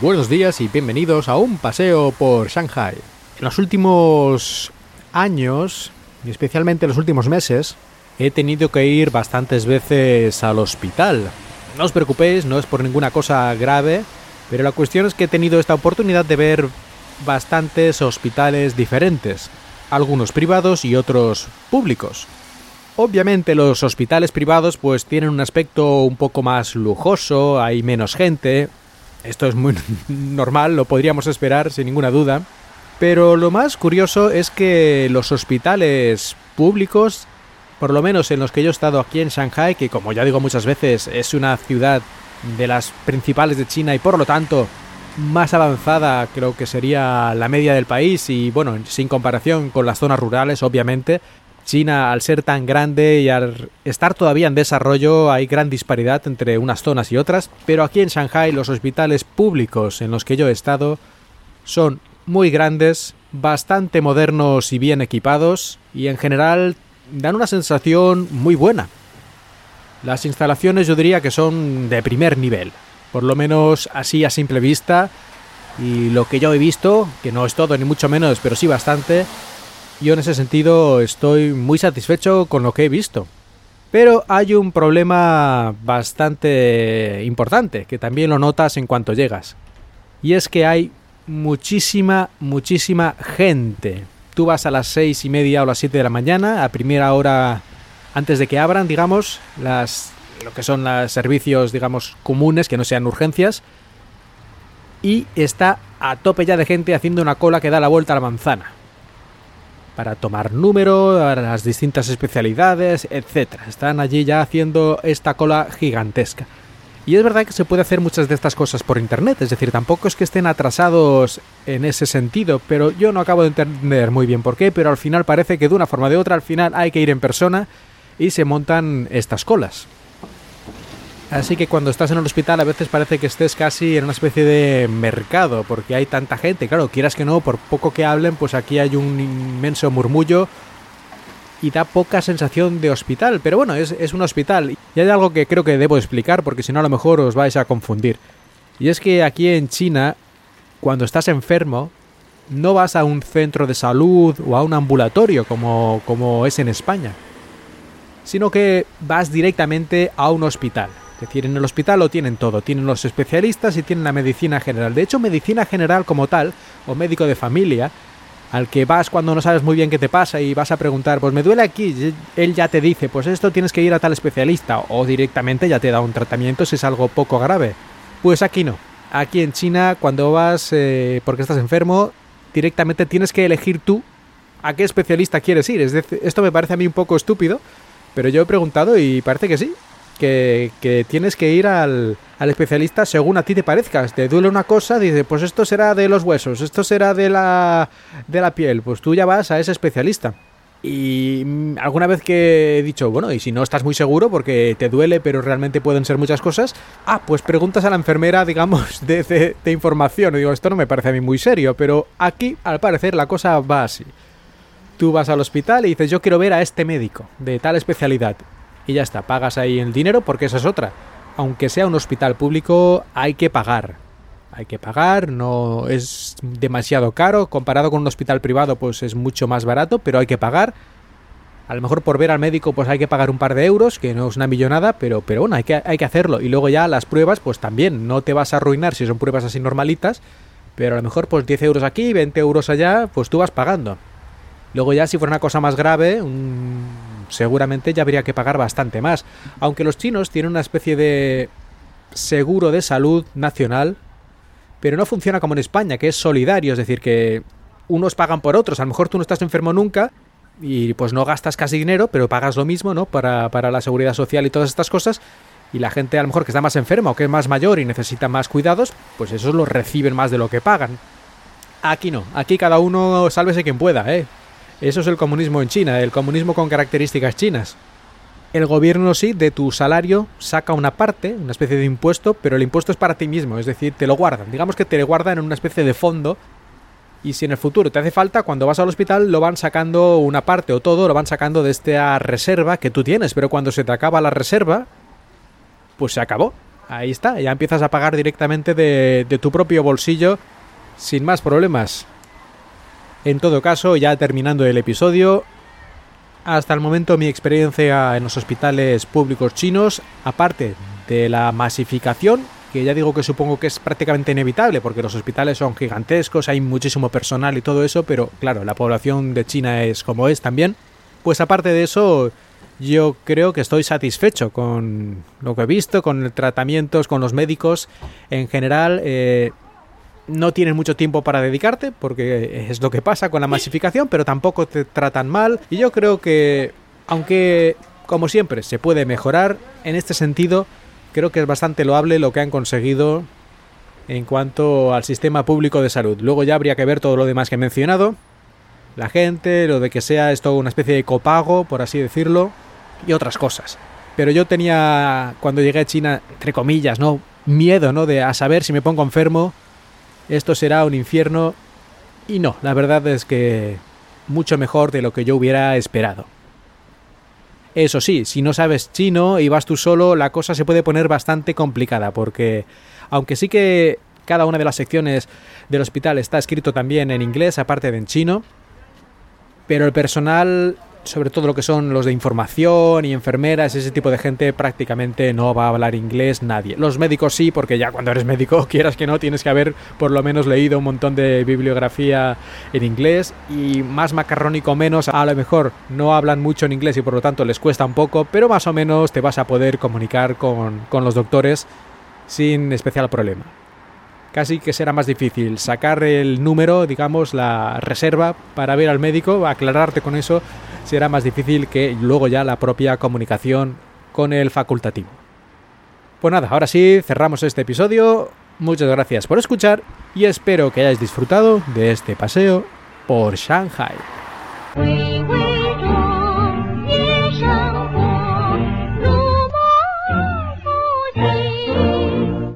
Buenos días y bienvenidos a un paseo por Shanghai. En los últimos años, y especialmente en los últimos meses, he tenido que ir bastantes veces al hospital. No os preocupéis, no es por ninguna cosa grave, pero la cuestión es que he tenido esta oportunidad de ver bastantes hospitales diferentes, algunos privados y otros públicos. Obviamente los hospitales privados pues tienen un aspecto un poco más lujoso, hay menos gente. Esto es muy normal, lo podríamos esperar sin ninguna duda. Pero lo más curioso es que los hospitales públicos, por lo menos en los que yo he estado aquí en Shanghai, que como ya digo muchas veces es una ciudad de las principales de China y por lo tanto más avanzada creo que sería la media del país. Y bueno, sin comparación con las zonas rurales obviamente, China, al ser tan grande y al estar todavía en desarrollo, hay gran disparidad entre unas zonas y otras, pero aquí en Shanghai los hospitales públicos en los que yo he estado son muy grandes, bastante modernos y bien equipados, y en general dan una sensación muy buena. Las instalaciones yo diría que son de primer nivel, por lo menos así a simple vista, y lo que yo he visto, que no es todo ni mucho menos, pero sí bastante, yo en ese sentido estoy muy satisfecho con lo que he visto. Pero hay un problema bastante importante, que también lo notas en cuanto llegas. Y es que hay muchísima, muchísima gente. Tú vas a las seis y media o las 7 de la mañana, a primera hora antes de que abran, digamos, las lo que son los servicios, digamos, comunes, que no sean urgencias. Y está a tope ya de gente haciendo una cola que da la vuelta a la manzana para tomar número, a las distintas especialidades, etcétera. Están allí ya haciendo esta cola gigantesca. Y es verdad que se puede hacer muchas de estas cosas por internet, es decir, tampoco es que estén atrasados en ese sentido, pero yo no acabo de entender muy bien por qué, pero al final parece que de una forma o de otra al final hay que ir en persona y se montan estas colas. Así que cuando estás en el hospital a veces parece que estés casi en una especie de mercado, porque hay tanta gente. Claro, quieras que no, por poco que hablen, pues aquí hay un inmenso murmullo y da poca sensación de hospital. Pero bueno, es, es un hospital. Y hay algo que creo que debo explicar, porque si no a lo mejor os vais a confundir. Y es que aquí en China, cuando estás enfermo, no vas a un centro de salud o a un ambulatorio como, como es en España, sino que vas directamente a un hospital. Es decir, en el hospital lo tienen todo, tienen los especialistas y tienen la medicina general. De hecho, medicina general como tal, o médico de familia, al que vas cuando no sabes muy bien qué te pasa y vas a preguntar, pues me duele aquí, él ya te dice, pues esto tienes que ir a tal especialista, o directamente ya te da un tratamiento si es algo poco grave. Pues aquí no. Aquí en China, cuando vas eh, porque estás enfermo, directamente tienes que elegir tú a qué especialista quieres ir. Es decir, esto me parece a mí un poco estúpido, pero yo he preguntado y parece que sí que, tienes que ir al, al, especialista según a ti te parezca. Te duele una cosa, dice, pues esto será de los huesos, esto será de la, de la piel. Pues tú ya vas a ese especialista. Y mm, alguna vez que he dicho, bueno, y si no estás muy seguro porque te duele, pero realmente pueden ser muchas cosas, ah, pues preguntas a la enfermera, digamos, de, de, de información. Y digo, esto no me parece a mí muy serio, pero aquí, al parecer, la cosa va así. Tú vas al hospital y dices, yo quiero ver a este médico de tal especialidad y ya está, pagas ahí el dinero porque esa es otra. Aunque sea un hospital público, hay que pagar. Hay que pagar, no es demasiado caro. Comparado con un hospital privado, pues es mucho más barato, pero hay que pagar. A lo mejor por ver al médico, pues hay que pagar un par de euros, que no es una millonada, pero, pero bueno, hay que, hay que hacerlo. Y luego ya las pruebas, pues también, no te vas a arruinar si son pruebas así normalitas, pero a lo mejor pues 10 euros aquí, 20 euros allá, pues tú vas pagando. Luego ya si fuera una cosa más grave, un seguramente ya habría que pagar bastante más. Aunque los chinos tienen una especie de seguro de salud nacional, pero no funciona como en España, que es solidario, es decir, que unos pagan por otros. A lo mejor tú no estás enfermo nunca y pues no gastas casi dinero, pero pagas lo mismo, ¿no? Para, para la seguridad social y todas estas cosas. Y la gente a lo mejor que está más enferma o que es más mayor y necesita más cuidados, pues esos los reciben más de lo que pagan. Aquí no, aquí cada uno sálvese quien pueda, ¿eh? Eso es el comunismo en China, el comunismo con características chinas. el gobierno sí de tu salario saca una parte, una especie de impuesto, pero el impuesto es para ti mismo, es decir, te lo guardan. Digamos que te lo guardan en una especie de fondo y si en el futuro te hace falta, cuando vas al hospital lo van sacando una parte o todo, lo van sacando de esta reserva que tú tienes, pero cuando se te acaba la reserva, pues se acabó. Ahí está, ya empiezas a pagar directamente de, de tu propio bolsillo sin más problemas. En todo caso, ya terminando el episodio, hasta el momento mi experiencia en los hospitales públicos chinos, aparte de la masificación, que ya digo que supongo que es prácticamente inevitable porque los hospitales son gigantescos, hay muchísimo personal y todo eso, pero claro, la población de China es como es también. Pues aparte de eso, yo creo que estoy satisfecho con lo que he visto, con tratamientos, con los médicos. En general, eh, no tienes mucho tiempo para dedicarte, porque es lo que pasa con la masificación, pero tampoco te tratan mal. Y yo creo que, aunque, como siempre, se puede mejorar, en este sentido, creo que es bastante loable lo que han conseguido en cuanto al sistema público de salud. Luego ya habría que ver todo lo demás que he mencionado. La gente, lo de que sea esto una especie de copago, por así decirlo, y otras cosas. Pero yo tenía, cuando llegué a China, entre comillas, ¿no? Miedo, ¿no? De a saber si me pongo enfermo, esto será un infierno. Y no, la verdad es que mucho mejor de lo que yo hubiera esperado. Eso sí, si no sabes chino y vas tú solo, la cosa se puede poner bastante complicada, porque aunque sí que cada una de las secciones del hospital está escrito también en inglés, aparte de en chino, pero el personal sobre todo lo que son los de información y enfermeras, ese tipo de gente prácticamente no va a hablar inglés nadie. Los médicos sí, porque ya cuando eres médico, quieras que no, tienes que haber por lo menos leído un montón de bibliografía en inglés y más macarrónico menos, a lo mejor no hablan mucho en inglés y por lo tanto les cuesta un poco, pero más o menos te vas a poder comunicar con, con los doctores sin especial problema casi que será más difícil sacar el número, digamos, la reserva para ver al médico, aclararte con eso, será más difícil que luego ya la propia comunicación con el facultativo. Pues nada, ahora sí, cerramos este episodio. Muchas gracias por escuchar y espero que hayáis disfrutado de este paseo por Shanghai.